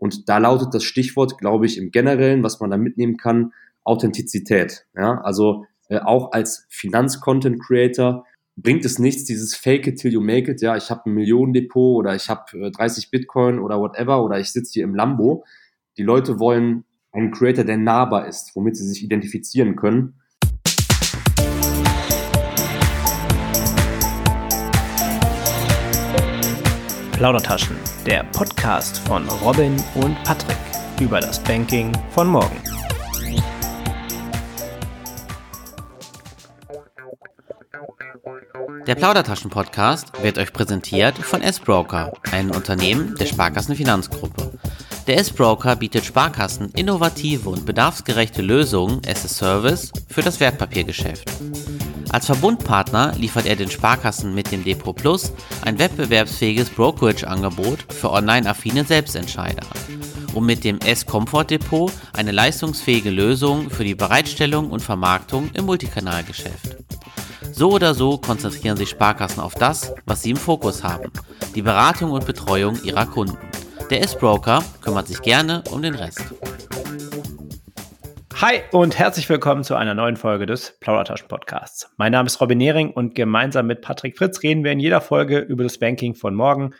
Und da lautet das Stichwort, glaube ich, im Generellen, was man da mitnehmen kann, Authentizität. Ja, also äh, auch als Finanz-Content-Creator bringt es nichts, dieses Fake it till you make it. Ja, ich habe ein Millionendepot oder ich habe äh, 30 Bitcoin oder whatever oder ich sitze hier im Lambo. Die Leute wollen einen Creator, der nahbar ist, womit sie sich identifizieren können. Plaudertaschen, der Podcast von Robin und Patrick über das Banking von morgen. Der Plaudertaschen-Podcast wird euch präsentiert von S-Broker, einem Unternehmen der Sparkassenfinanzgruppe. Der S-Broker bietet Sparkassen innovative und bedarfsgerechte Lösungen as a Service für das Wertpapiergeschäft. Als Verbundpartner liefert er den Sparkassen mit dem Depot Plus ein wettbewerbsfähiges Brokerage-Angebot für online-affine Selbstentscheider und mit dem S-Comfort Depot eine leistungsfähige Lösung für die Bereitstellung und Vermarktung im Multikanalgeschäft. So oder so konzentrieren sich Sparkassen auf das, was sie im Fokus haben, die Beratung und Betreuung ihrer Kunden. Der S-Broker kümmert sich gerne um den Rest. Hi und herzlich willkommen zu einer neuen Folge des Plaudertaschen Podcasts. Mein Name ist Robin Nehring und gemeinsam mit Patrick Fritz reden wir in jeder Folge über das Banking von morgen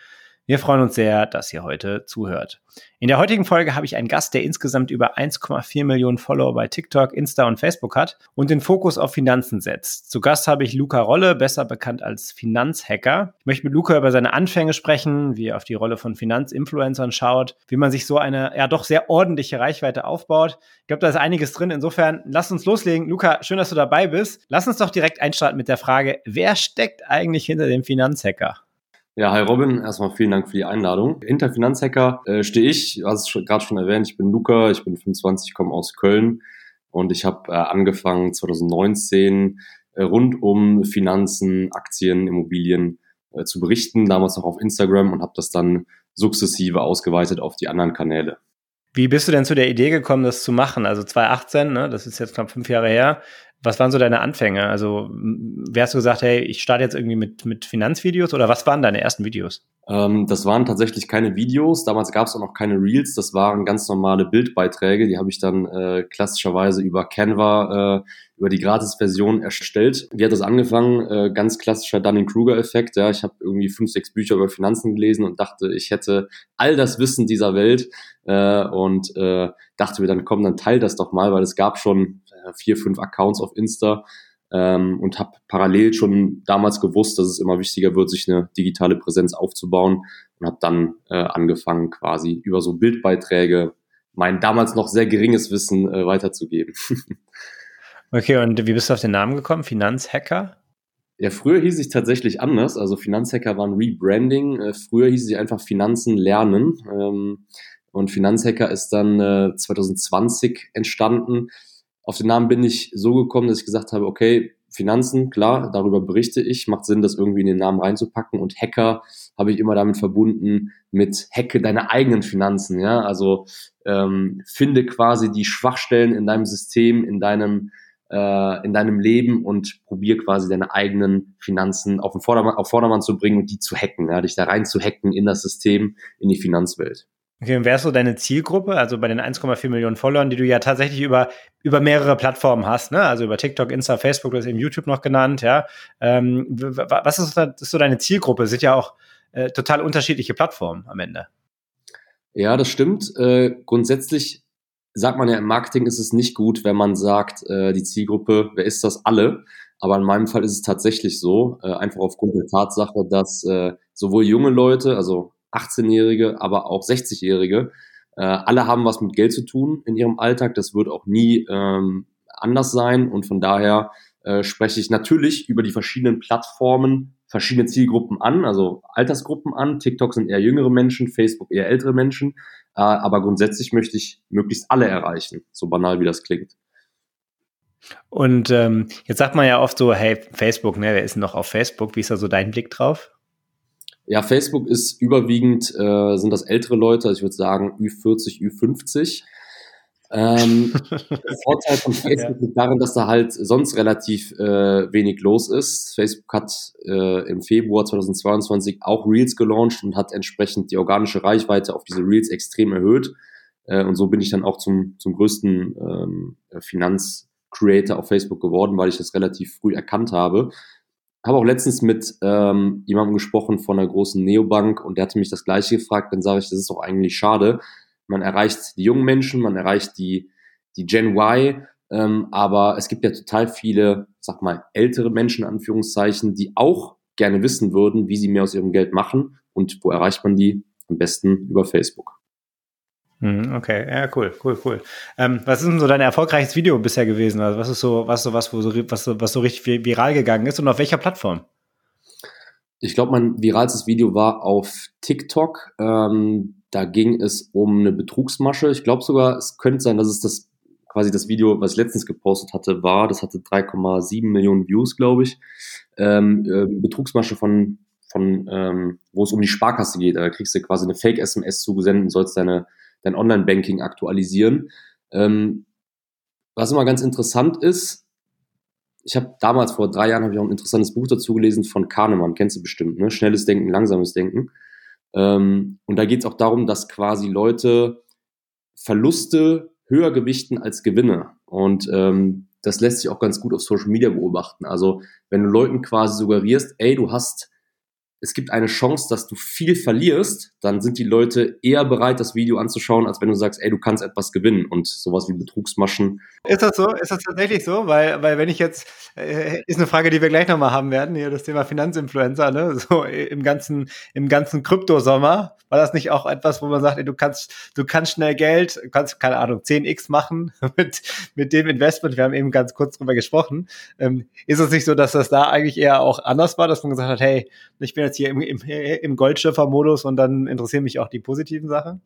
wir freuen uns sehr, dass ihr heute zuhört. In der heutigen Folge habe ich einen Gast, der insgesamt über 1,4 Millionen Follower bei TikTok, Insta und Facebook hat und den Fokus auf Finanzen setzt. Zu Gast habe ich Luca Rolle, besser bekannt als Finanzhacker. Ich möchte mit Luca über seine Anfänge sprechen, wie er auf die Rolle von Finanzinfluencern schaut, wie man sich so eine ja doch sehr ordentliche Reichweite aufbaut. Ich glaube, da ist einiges drin. Insofern, lass uns loslegen. Luca, schön, dass du dabei bist. Lass uns doch direkt einstarten mit der Frage, wer steckt eigentlich hinter dem Finanzhacker? Ja, hi Robin, erstmal vielen Dank für die Einladung. Hinter Finanzhacker äh, stehe ich, du hast es gerade schon erwähnt, ich bin Luca, ich bin 25, komme aus Köln und ich habe äh, angefangen 2019 äh, rund um Finanzen, Aktien, Immobilien äh, zu berichten, damals noch auf Instagram und habe das dann sukzessive ausgeweitet auf die anderen Kanäle. Wie bist du denn zu der Idee gekommen, das zu machen? Also 2018, ne, das ist jetzt knapp fünf Jahre her. Was waren so deine Anfänge? Also, wer hast du gesagt, hey, ich starte jetzt irgendwie mit, mit Finanzvideos oder was waren deine ersten Videos? Ähm, das waren tatsächlich keine Videos. Damals gab es auch noch keine Reels. Das waren ganz normale Bildbeiträge. Die habe ich dann äh, klassischerweise über Canva, äh, über die Gratis-Version erstellt. Wie hat das angefangen? Äh, ganz klassischer Dunning-Kruger-Effekt. Ja, ich habe irgendwie fünf, sechs Bücher über Finanzen gelesen und dachte, ich hätte all das Wissen dieser Welt äh, und äh, dachte mir dann, komm, dann teil das doch mal, weil es gab schon vier, fünf Accounts auf Insta ähm, und habe parallel schon damals gewusst, dass es immer wichtiger wird, sich eine digitale Präsenz aufzubauen und habe dann äh, angefangen, quasi über so Bildbeiträge mein damals noch sehr geringes Wissen äh, weiterzugeben. okay, und wie bist du auf den Namen gekommen? Finanzhacker? Ja, früher hieß ich tatsächlich anders. Also Finanzhacker waren Rebranding. Äh, früher hieß sie einfach Finanzen lernen. Ähm, und Finanzhacker ist dann äh, 2020 entstanden auf den Namen bin ich so gekommen, dass ich gesagt habe, okay, Finanzen, klar, darüber berichte ich, macht Sinn, das irgendwie in den Namen reinzupacken. Und Hacker habe ich immer damit verbunden mit Hacke deine eigenen Finanzen, ja, also ähm, finde quasi die Schwachstellen in deinem System, in deinem äh, in deinem Leben und probier quasi deine eigenen Finanzen auf den Vordermann, auf Vordermann zu bringen und die zu hacken, ja, dich da rein zu hacken in das System, in die Finanzwelt. Okay, und wer ist so deine Zielgruppe? Also bei den 1,4 Millionen Followern, die du ja tatsächlich über, über mehrere Plattformen hast, ne? Also über TikTok, Insta, Facebook, du hast eben YouTube noch genannt, ja. Ähm, was ist, ist so deine Zielgruppe? Sind ja auch äh, total unterschiedliche Plattformen am Ende. Ja, das stimmt. Äh, grundsätzlich sagt man ja im Marketing ist es nicht gut, wenn man sagt, äh, die Zielgruppe, wer ist das alle? Aber in meinem Fall ist es tatsächlich so, äh, einfach aufgrund der Tatsache, dass äh, sowohl junge Leute, also 18-Jährige, aber auch 60-Jährige. Äh, alle haben was mit Geld zu tun in ihrem Alltag. Das wird auch nie ähm, anders sein. Und von daher äh, spreche ich natürlich über die verschiedenen Plattformen verschiedene Zielgruppen an, also Altersgruppen an. TikTok sind eher jüngere Menschen, Facebook eher ältere Menschen. Äh, aber grundsätzlich möchte ich möglichst alle erreichen, so banal wie das klingt. Und ähm, jetzt sagt man ja oft so, hey, Facebook, ne, wer ist denn noch auf Facebook? Wie ist da so dein Blick drauf? Ja, Facebook ist überwiegend, äh, sind das ältere Leute, also ich würde sagen Ü40, Ü50. Ähm, der Vorteil von Facebook ja. liegt darin, dass da halt sonst relativ äh, wenig los ist. Facebook hat äh, im Februar 2022 auch Reels gelauncht und hat entsprechend die organische Reichweite auf diese Reels extrem erhöht. Äh, und so bin ich dann auch zum, zum größten ähm, Finanzcreator auf Facebook geworden, weil ich das relativ früh erkannt habe. Habe auch letztens mit ähm, jemandem gesprochen von einer großen Neobank und der hatte mich das gleiche gefragt. Dann sage ich, das ist doch eigentlich schade. Man erreicht die jungen Menschen, man erreicht die, die Gen Y, ähm, aber es gibt ja total viele, sag mal, ältere Menschen, Anführungszeichen, die auch gerne wissen würden, wie sie mehr aus ihrem Geld machen und wo erreicht man die? Am besten über Facebook. Mhm, okay, ja, cool, cool, cool. Ähm, was ist denn so dein erfolgreiches Video bisher gewesen? Also was ist so, was so, was, wo so, was so, was so richtig viral gegangen ist und auf welcher Plattform? Ich glaube, mein viralstes Video war auf TikTok. Ähm, da ging es um eine Betrugsmasche. Ich glaube sogar, es könnte sein, dass es das quasi das Video, was ich letztens gepostet hatte, war. Das hatte 3,7 Millionen Views, glaube ich. Ähm, äh, Betrugsmasche von, von ähm, wo es um die Sparkasse geht. Da kriegst du quasi eine Fake-SMS zugesendet und sollst deine dein Online-Banking aktualisieren. Ähm, was immer ganz interessant ist, ich habe damals vor drei Jahren habe ich auch ein interessantes Buch dazu gelesen von Kahnemann, kennst du bestimmt, ne? Schnelles Denken, langsames Denken. Ähm, und da geht es auch darum, dass quasi Leute Verluste höher gewichten als Gewinne. Und ähm, das lässt sich auch ganz gut auf Social Media beobachten. Also wenn du Leuten quasi suggerierst, ey, du hast es gibt eine Chance, dass du viel verlierst, dann sind die Leute eher bereit, das Video anzuschauen, als wenn du sagst, ey, du kannst etwas gewinnen und sowas wie Betrugsmaschen. Ist das so? Ist das tatsächlich so? Weil, weil wenn ich jetzt, äh, ist eine Frage, die wir gleich nochmal haben werden, hier das Thema Finanzinfluencer, ne? So im ganzen, im ganzen Kryptosommer, war das nicht auch etwas, wo man sagt, ey, du kannst, du kannst schnell Geld, kannst, keine Ahnung, 10x machen mit, mit dem Investment, wir haben eben ganz kurz drüber gesprochen. Ähm, ist es nicht so, dass das da eigentlich eher auch anders war, dass man gesagt hat, hey, ich bin jetzt hier im, im, im Goldschiffer-Modus und dann interessieren mich auch die positiven Sachen?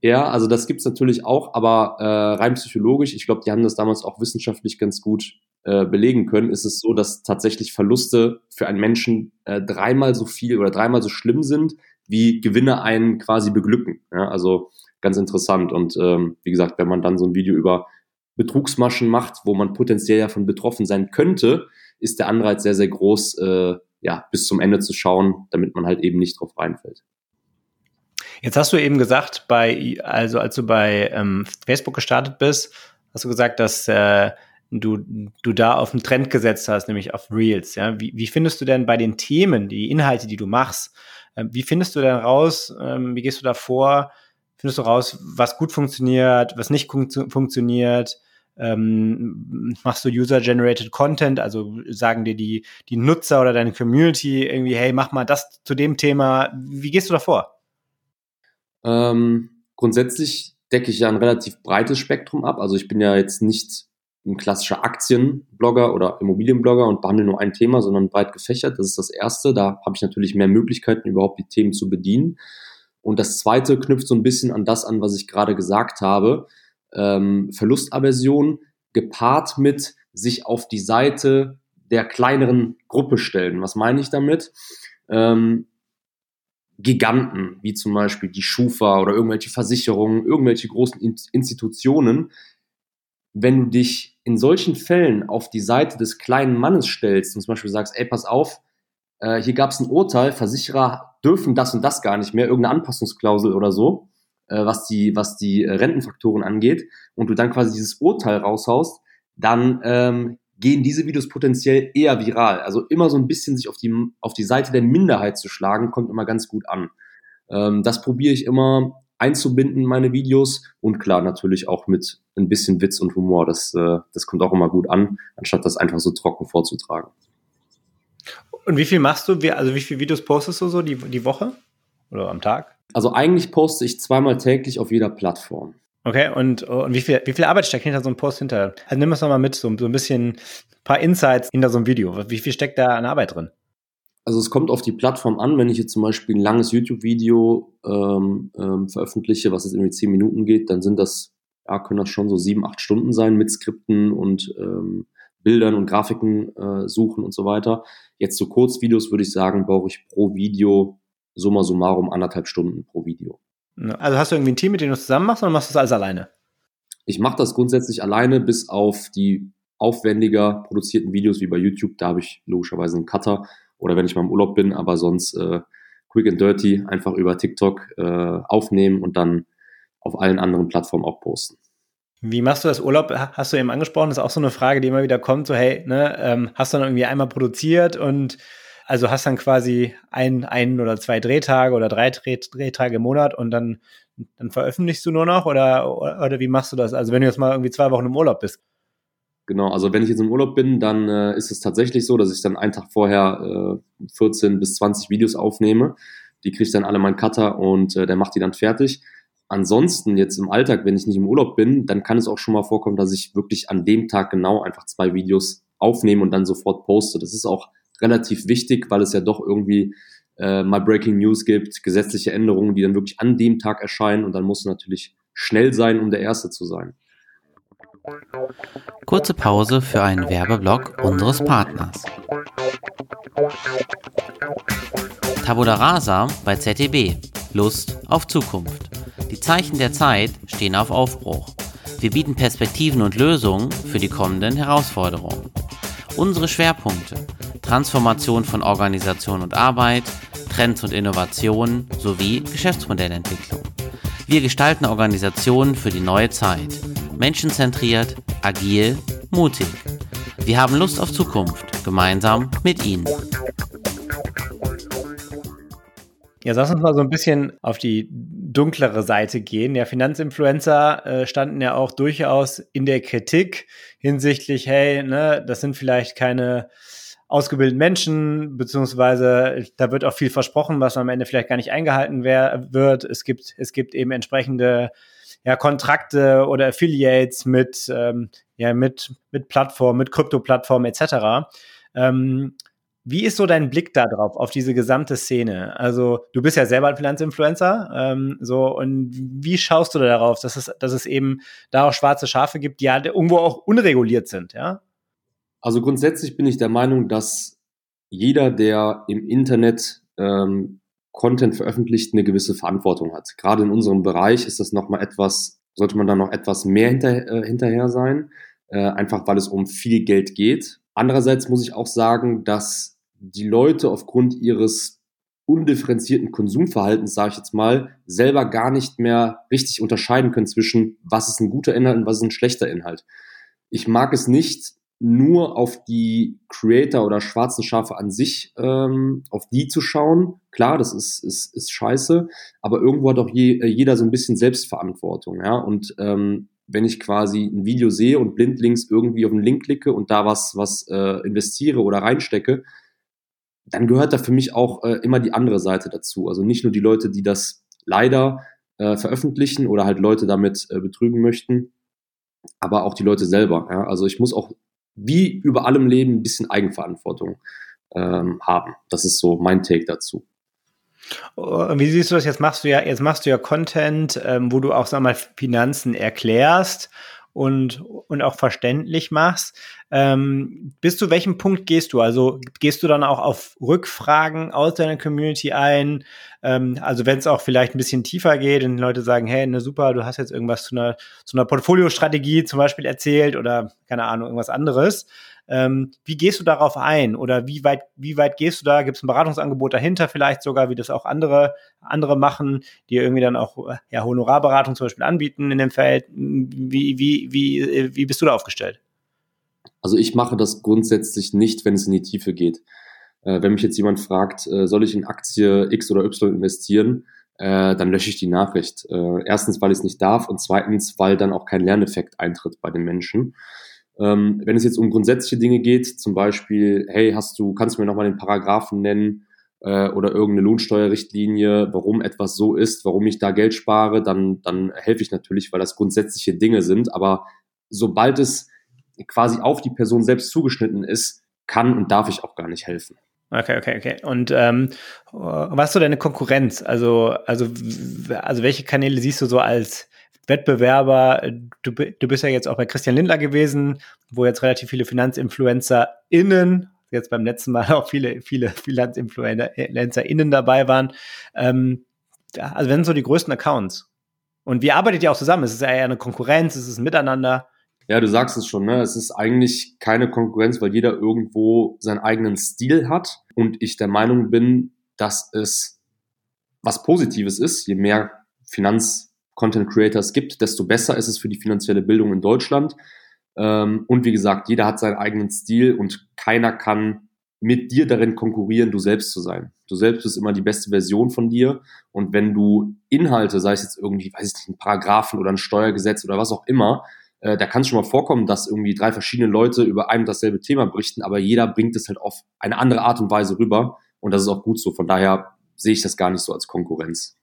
Ja, also das gibt's natürlich auch, aber äh, rein psychologisch, ich glaube, die haben das damals auch wissenschaftlich ganz gut äh, belegen können, ist es so, dass tatsächlich Verluste für einen Menschen äh, dreimal so viel oder dreimal so schlimm sind, wie Gewinne einen quasi beglücken. Ja, also ganz interessant. Und ähm, wie gesagt, wenn man dann so ein Video über Betrugsmaschen macht, wo man potenziell davon betroffen sein könnte, ist der Anreiz sehr, sehr groß, äh, ja, bis zum Ende zu schauen, damit man halt eben nicht drauf reinfällt. Jetzt hast du eben gesagt, bei, also als du bei ähm, Facebook gestartet bist, hast du gesagt, dass äh, du, du da auf einen Trend gesetzt hast, nämlich auf Reels. Ja? Wie, wie findest du denn bei den Themen, die Inhalte, die du machst, äh, wie findest du denn raus, ähm, wie gehst du da vor? Findest du raus, was gut funktioniert, was nicht funktioniert? Ähm, machst du User-Generated Content, also sagen dir die, die Nutzer oder deine Community irgendwie, hey, mach mal das zu dem Thema. Wie gehst du da vor? Ähm, grundsätzlich decke ich ja ein relativ breites Spektrum ab. Also ich bin ja jetzt nicht ein klassischer Aktienblogger oder Immobilienblogger und behandle nur ein Thema, sondern breit gefächert. Das ist das Erste. Da habe ich natürlich mehr Möglichkeiten, überhaupt die Themen zu bedienen. Und das Zweite knüpft so ein bisschen an das an, was ich gerade gesagt habe ähm, Verlustaversion gepaart mit sich auf die Seite der kleineren Gruppe stellen. Was meine ich damit? Ähm, Giganten, wie zum Beispiel die Schufa oder irgendwelche Versicherungen, irgendwelche großen Institutionen, wenn du dich in solchen Fällen auf die Seite des kleinen Mannes stellst und zum Beispiel sagst, ey, pass auf, äh, hier gab es ein Urteil, Versicherer dürfen das und das gar nicht mehr, irgendeine Anpassungsklausel oder so, äh, was die, was die äh, Rentenfaktoren angeht, und du dann quasi dieses Urteil raushaust, dann ähm, gehen diese Videos potenziell eher viral. Also immer so ein bisschen sich auf die, auf die Seite der Minderheit zu schlagen, kommt immer ganz gut an. Ähm, das probiere ich immer einzubinden in meine Videos und klar natürlich auch mit ein bisschen Witz und Humor. Das, äh, das kommt auch immer gut an, anstatt das einfach so trocken vorzutragen. Und wie viel machst du? Also wie viele Videos postest du so die, die Woche oder am Tag? Also eigentlich poste ich zweimal täglich auf jeder Plattform. Okay, und, und wie, viel, wie viel Arbeit steckt hinter so einem Post hinter? Also nimm es nochmal mit, so, so ein bisschen, ein paar Insights hinter so einem Video. Wie viel steckt da an Arbeit drin? Also es kommt auf die Plattform an, wenn ich jetzt zum Beispiel ein langes YouTube-Video ähm, ähm, veröffentliche, was jetzt irgendwie zehn Minuten geht, dann sind das, ja, können das schon so sieben, acht Stunden sein mit Skripten und ähm, Bildern und Grafiken äh, suchen und so weiter. Jetzt so Kurzvideos würde ich sagen, brauche ich pro Video summa summarum anderthalb Stunden pro Video. Also hast du irgendwie ein Team, mit dem du zusammen machst oder machst du das alles alleine? Ich mache das grundsätzlich alleine, bis auf die aufwendiger produzierten Videos wie bei YouTube. Da habe ich logischerweise einen Cutter oder wenn ich mal im Urlaub bin, aber sonst äh, quick and dirty einfach über TikTok äh, aufnehmen und dann auf allen anderen Plattformen auch posten. Wie machst du das Urlaub? Hast du eben angesprochen, das ist auch so eine Frage, die immer wieder kommt, so hey, ne, ähm, hast du dann irgendwie einmal produziert und also hast dann quasi ein, ein oder zwei Drehtage oder drei Dreh, Drehtage im Monat und dann, dann veröffentlichst du nur noch oder, oder wie machst du das? Also wenn du jetzt mal irgendwie zwei Wochen im Urlaub bist. Genau, also wenn ich jetzt im Urlaub bin, dann äh, ist es tatsächlich so, dass ich dann einen Tag vorher äh, 14 bis 20 Videos aufnehme. Die kriegt dann alle mein Cutter und äh, der macht die dann fertig. Ansonsten jetzt im Alltag, wenn ich nicht im Urlaub bin, dann kann es auch schon mal vorkommen, dass ich wirklich an dem Tag genau einfach zwei Videos aufnehme und dann sofort poste. Das ist auch relativ wichtig, weil es ja doch irgendwie äh, mal Breaking News gibt, gesetzliche Änderungen, die dann wirklich an dem Tag erscheinen und dann muss natürlich schnell sein, um der Erste zu sein. Kurze Pause für einen Werbeblock unseres Partners. Tabula Rasa bei ZDB. Lust auf Zukunft. Die Zeichen der Zeit stehen auf Aufbruch. Wir bieten Perspektiven und Lösungen für die kommenden Herausforderungen. Unsere Schwerpunkte Transformation von Organisation und Arbeit, Trends und Innovationen sowie Geschäftsmodellentwicklung. Wir gestalten Organisationen für die neue Zeit. Menschenzentriert, agil, mutig. Wir haben Lust auf Zukunft, gemeinsam mit Ihnen. Ja, lass uns mal so ein bisschen auf die dunklere Seite gehen. Ja, Finanzinfluencer äh, standen ja auch durchaus in der Kritik hinsichtlich, hey, ne, das sind vielleicht keine ausgebildeten Menschen, beziehungsweise da wird auch viel versprochen, was am Ende vielleicht gar nicht eingehalten wird. Es gibt, es gibt eben entsprechende ja, Kontrakte oder Affiliates mit, ähm, ja, mit, mit Plattformen, mit Krypto-Plattformen etc. Ähm, wie ist so dein Blick da drauf, auf diese gesamte Szene? Also, du bist ja selber ein Finanzinfluencer, ähm, so, und wie schaust du da darauf, dass es, dass es eben da auch schwarze Schafe gibt, die ja irgendwo auch unreguliert sind, ja? Also grundsätzlich bin ich der Meinung, dass jeder, der im Internet ähm, Content veröffentlicht, eine gewisse Verantwortung hat. Gerade in unserem Bereich ist das nochmal etwas, sollte man da noch etwas mehr hinter, äh, hinterher sein, äh, einfach weil es um viel Geld geht. Andererseits muss ich auch sagen, dass die Leute aufgrund ihres undifferenzierten Konsumverhaltens, sage ich jetzt mal, selber gar nicht mehr richtig unterscheiden können zwischen, was ist ein guter Inhalt und was ist ein schlechter Inhalt. Ich mag es nicht, nur auf die Creator oder schwarzen Schafe an sich, ähm, auf die zu schauen. Klar, das ist, ist, ist scheiße, aber irgendwo hat auch je, jeder so ein bisschen Selbstverantwortung, ja. Und ähm, wenn ich quasi ein Video sehe und blindlings irgendwie auf einen Link klicke und da was, was äh, investiere oder reinstecke, dann gehört da für mich auch äh, immer die andere Seite dazu. Also nicht nur die Leute, die das leider äh, veröffentlichen oder halt Leute damit äh, betrügen möchten, aber auch die Leute selber. Ja? Also ich muss auch wie über allem Leben ein bisschen Eigenverantwortung ähm, haben. Das ist so mein Take dazu. Oh, wie siehst du das? Jetzt machst du ja, jetzt machst du ja Content, ähm, wo du auch, sag mal, Finanzen erklärst und, und auch verständlich machst. Ähm, bis zu welchem Punkt gehst du? Also gehst du dann auch auf Rückfragen aus deiner Community ein? Ähm, also wenn es auch vielleicht ein bisschen tiefer geht und Leute sagen, hey, ne super, du hast jetzt irgendwas zu einer, zu einer Portfoliostrategie zum Beispiel erzählt oder keine Ahnung, irgendwas anderes. Ähm, wie gehst du darauf ein? Oder wie weit, wie weit gehst du da? Gibt es ein Beratungsangebot dahinter vielleicht sogar, wie das auch andere, andere machen, die irgendwie dann auch ja, Honorarberatung zum Beispiel anbieten in dem Feld? Wie, wie, wie, wie bist du da aufgestellt? Also ich mache das grundsätzlich nicht, wenn es in die Tiefe geht. Äh, wenn mich jetzt jemand fragt, äh, soll ich in Aktie X oder Y investieren, äh, dann lösche ich die Nachricht. Äh, erstens, weil ich es nicht darf und zweitens, weil dann auch kein Lerneffekt eintritt bei den Menschen. Ähm, wenn es jetzt um grundsätzliche Dinge geht, zum Beispiel, hey, hast du, kannst du mir nochmal den Paragraphen nennen äh, oder irgendeine Lohnsteuerrichtlinie, warum etwas so ist, warum ich da Geld spare, dann, dann helfe ich natürlich, weil das grundsätzliche Dinge sind. Aber sobald es quasi auf die Person selbst zugeschnitten ist, kann und darf ich auch gar nicht helfen. Okay, okay, okay. Und ähm, was ist so deine Konkurrenz? Also, also, also welche Kanäle siehst du so als Wettbewerber. Du, du bist ja jetzt auch bei Christian Lindler gewesen, wo jetzt relativ viele FinanzinfluencerInnen, jetzt beim letzten Mal auch viele, viele FinanzinfluencerInnen dabei waren. Ähm, also wenn so die größten Accounts. Und wie arbeitet ihr auch zusammen? Ist es eher eine Konkurrenz? Ist es ein Miteinander? Ja, du sagst es schon, ne? Es ist eigentlich keine Konkurrenz, weil jeder irgendwo seinen eigenen Stil hat und ich der Meinung bin, dass es was Positives ist. Je mehr Finanz-Content-Creators gibt, desto besser ist es für die finanzielle Bildung in Deutschland. Ähm, und wie gesagt, jeder hat seinen eigenen Stil und keiner kann mit dir darin konkurrieren, du selbst zu sein. Du selbst bist immer die beste Version von dir. Und wenn du Inhalte, sei es jetzt irgendwie, weiß ich nicht, ein Paragraphen oder ein Steuergesetz oder was auch immer, äh, da kann es schon mal vorkommen, dass irgendwie drei verschiedene Leute über ein und dasselbe Thema berichten, aber jeder bringt es halt auf eine andere Art und Weise rüber. Und das ist auch gut so. Von daher sehe ich das gar nicht so als Konkurrenz.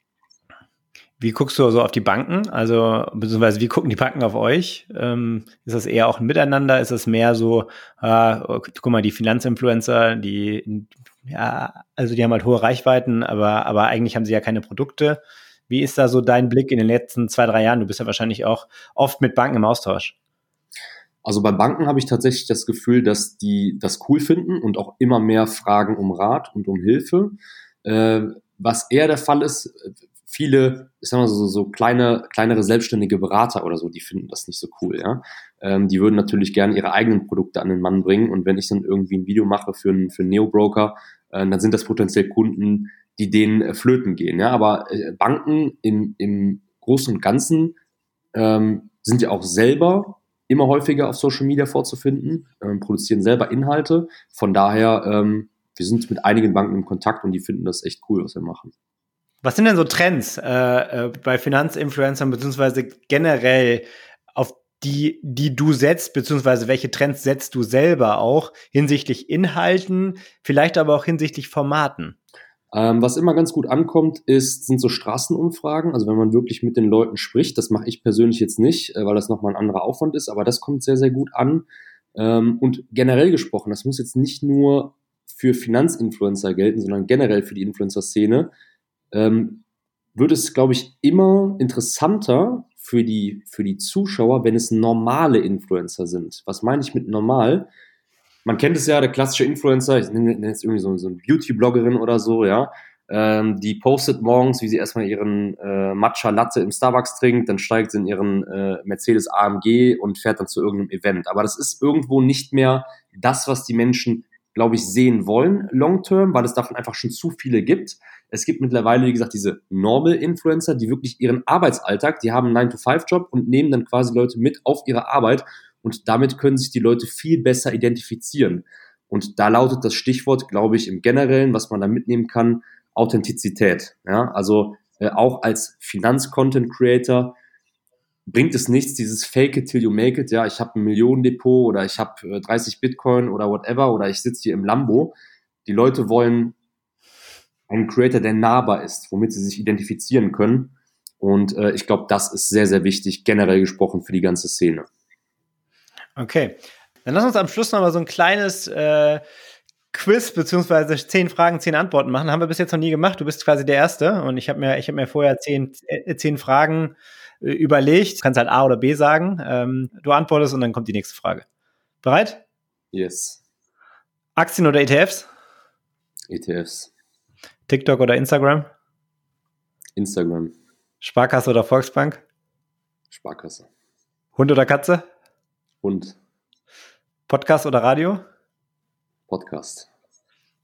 Wie guckst du so auf die Banken? Also, beziehungsweise wie gucken die Banken auf euch? Ähm, ist das eher auch ein Miteinander? Ist das mehr so, äh, guck mal, die Finanzinfluencer, die, ja, also die haben halt hohe Reichweiten, aber, aber eigentlich haben sie ja keine Produkte. Wie ist da so dein Blick in den letzten zwei, drei Jahren? Du bist ja wahrscheinlich auch oft mit Banken im Austausch. Also bei Banken habe ich tatsächlich das Gefühl, dass die das cool finden und auch immer mehr fragen um Rat und um Hilfe. Äh, was eher der Fall ist, viele, ich sag mal so, so kleine, kleinere selbstständige Berater oder so, die finden das nicht so cool, ja. Ähm, die würden natürlich gerne ihre eigenen Produkte an den Mann bringen und wenn ich dann irgendwie ein Video mache für einen, für einen Neo-Broker, äh, dann sind das potenziell Kunden, die denen äh, flöten gehen, ja. Aber äh, Banken im, im Großen und Ganzen ähm, sind ja auch selber immer häufiger auf Social Media vorzufinden, ähm, produzieren selber Inhalte. Von daher, ähm, wir sind mit einigen Banken im Kontakt und die finden das echt cool, was wir machen. Was sind denn so Trends äh, äh, bei Finanzinfluencern beziehungsweise generell auf die, die du setzt, beziehungsweise welche Trends setzt du selber auch hinsichtlich Inhalten, vielleicht aber auch hinsichtlich Formaten? Ähm, was immer ganz gut ankommt, ist, sind so Straßenumfragen. Also wenn man wirklich mit den Leuten spricht, das mache ich persönlich jetzt nicht, äh, weil das nochmal ein anderer Aufwand ist, aber das kommt sehr, sehr gut an. Ähm, und generell gesprochen, das muss jetzt nicht nur für Finanzinfluencer gelten, sondern generell für die Influencer-Szene ähm, wird es, glaube ich, immer interessanter für die, für die Zuschauer, wenn es normale Influencer sind. Was meine ich mit normal? Man kennt es ja, der klassische Influencer, ich nenne jetzt irgendwie so, so eine Beauty-Bloggerin oder so, ja, ähm, die postet morgens, wie sie erstmal ihren äh, Matcha Latte im Starbucks trinkt, dann steigt sie in ihren äh, Mercedes AMG und fährt dann zu irgendeinem Event. Aber das ist irgendwo nicht mehr das, was die Menschen, glaube ich, sehen wollen, long term, weil es davon einfach schon zu viele gibt. Es gibt mittlerweile, wie gesagt, diese Normal-Influencer, die wirklich ihren Arbeitsalltag, die haben einen 9-to-5-Job und nehmen dann quasi Leute mit auf ihre Arbeit und damit können sich die Leute viel besser identifizieren. Und da lautet das Stichwort, glaube ich, im Generellen, was man da mitnehmen kann, Authentizität. Ja, also äh, auch als Finanz-Content-Creator bringt es nichts, dieses Fake it till you make it. Ja, ich habe ein Millionendepot oder ich habe äh, 30 Bitcoin oder whatever oder ich sitze hier im Lambo. Die Leute wollen einen Creator, der nahbar ist, womit sie sich identifizieren können. Und äh, ich glaube, das ist sehr, sehr wichtig, generell gesprochen für die ganze Szene. Okay. Dann lass uns am Schluss noch mal so ein kleines äh, Quiz beziehungsweise zehn Fragen, zehn Antworten machen. Haben wir bis jetzt noch nie gemacht. Du bist quasi der Erste und ich habe mir, habe mir vorher zehn, äh, zehn Fragen äh, überlegt. Du kannst halt A oder B sagen. Ähm, du antwortest und dann kommt die nächste Frage. Bereit? Yes. Aktien oder ETFs? ETFs. TikTok oder Instagram? Instagram. Sparkasse oder Volksbank? Sparkasse. Hund oder Katze? Hund. Podcast oder Radio? Podcast.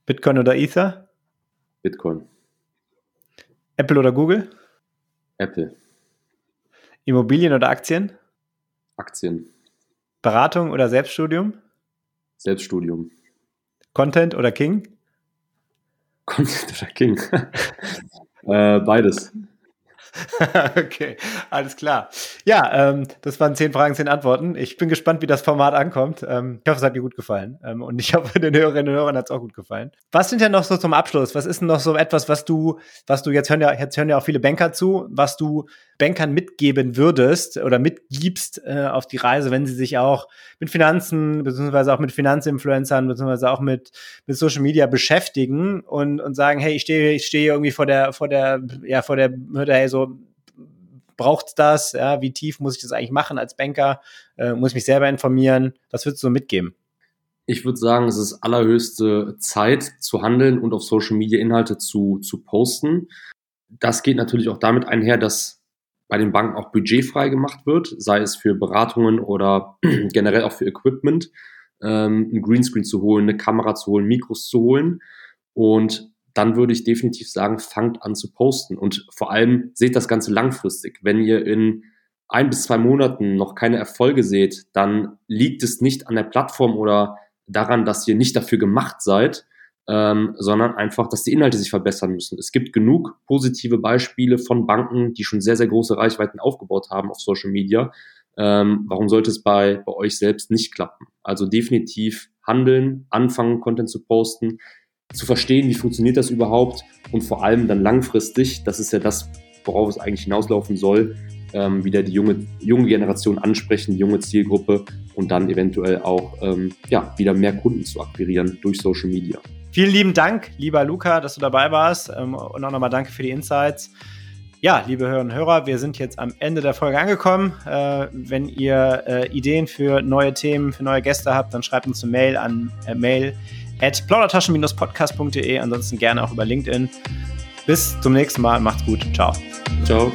Bitcoin oder Ether? Bitcoin. Apple oder Google? Apple. Immobilien oder Aktien? Aktien. Beratung oder Selbststudium? Selbststudium. Content oder King? Content oder King? äh, beides. okay, alles klar. Ja, ähm, das waren zehn Fragen, zehn Antworten. Ich bin gespannt, wie das Format ankommt. Ähm, ich hoffe, es hat dir gut gefallen. Ähm, und ich hoffe, den Hörerinnen und Hörern hat es auch gut gefallen. Was sind denn noch so zum Abschluss? Was ist denn noch so etwas, was du, was du jetzt hören ja, jetzt hören ja auch viele Banker zu, was du Bankern mitgeben würdest oder mitgibst äh, auf die Reise, wenn sie sich auch mit Finanzen, beziehungsweise auch mit Finanzinfluencern, beziehungsweise auch mit, mit Social Media beschäftigen und, und sagen, hey, ich stehe, ich stehe irgendwie vor der, vor der, ja, vor der Hürde, hey, so, braucht das? Ja, wie tief muss ich das eigentlich machen als Banker? Äh, muss ich mich selber informieren? Was würdest du mitgeben? Ich würde sagen, es ist allerhöchste Zeit zu handeln und auf Social Media Inhalte zu, zu posten. Das geht natürlich auch damit einher, dass bei den Banken auch budgetfrei gemacht wird, sei es für Beratungen oder generell auch für Equipment, ähm, ein Greenscreen zu holen, eine Kamera zu holen, Mikros zu holen. Und dann würde ich definitiv sagen, fangt an zu posten. Und vor allem seht das Ganze langfristig. Wenn ihr in ein bis zwei Monaten noch keine Erfolge seht, dann liegt es nicht an der Plattform oder daran, dass ihr nicht dafür gemacht seid, ähm, sondern einfach, dass die Inhalte sich verbessern müssen. Es gibt genug positive Beispiele von Banken, die schon sehr, sehr große Reichweiten aufgebaut haben auf Social Media. Ähm, warum sollte es bei, bei euch selbst nicht klappen? Also definitiv handeln, anfangen, Content zu posten, zu verstehen, wie funktioniert das überhaupt und vor allem dann langfristig, das ist ja das, worauf es eigentlich hinauslaufen soll, ähm, wieder die junge, junge Generation ansprechen, die junge Zielgruppe und dann eventuell auch ähm, ja, wieder mehr Kunden zu akquirieren durch Social Media. Vielen lieben Dank, lieber Luca, dass du dabei warst ähm, und auch nochmal danke für die Insights. Ja, liebe Hörerinnen und Hörer, wir sind jetzt am Ende der Folge angekommen. Äh, wenn ihr äh, Ideen für neue Themen, für neue Gäste habt, dann schreibt uns eine Mail an äh, mail at plaudertaschen-podcast.de. Ansonsten gerne auch über LinkedIn. Bis zum nächsten Mal. Macht's gut. Ciao. Ciao.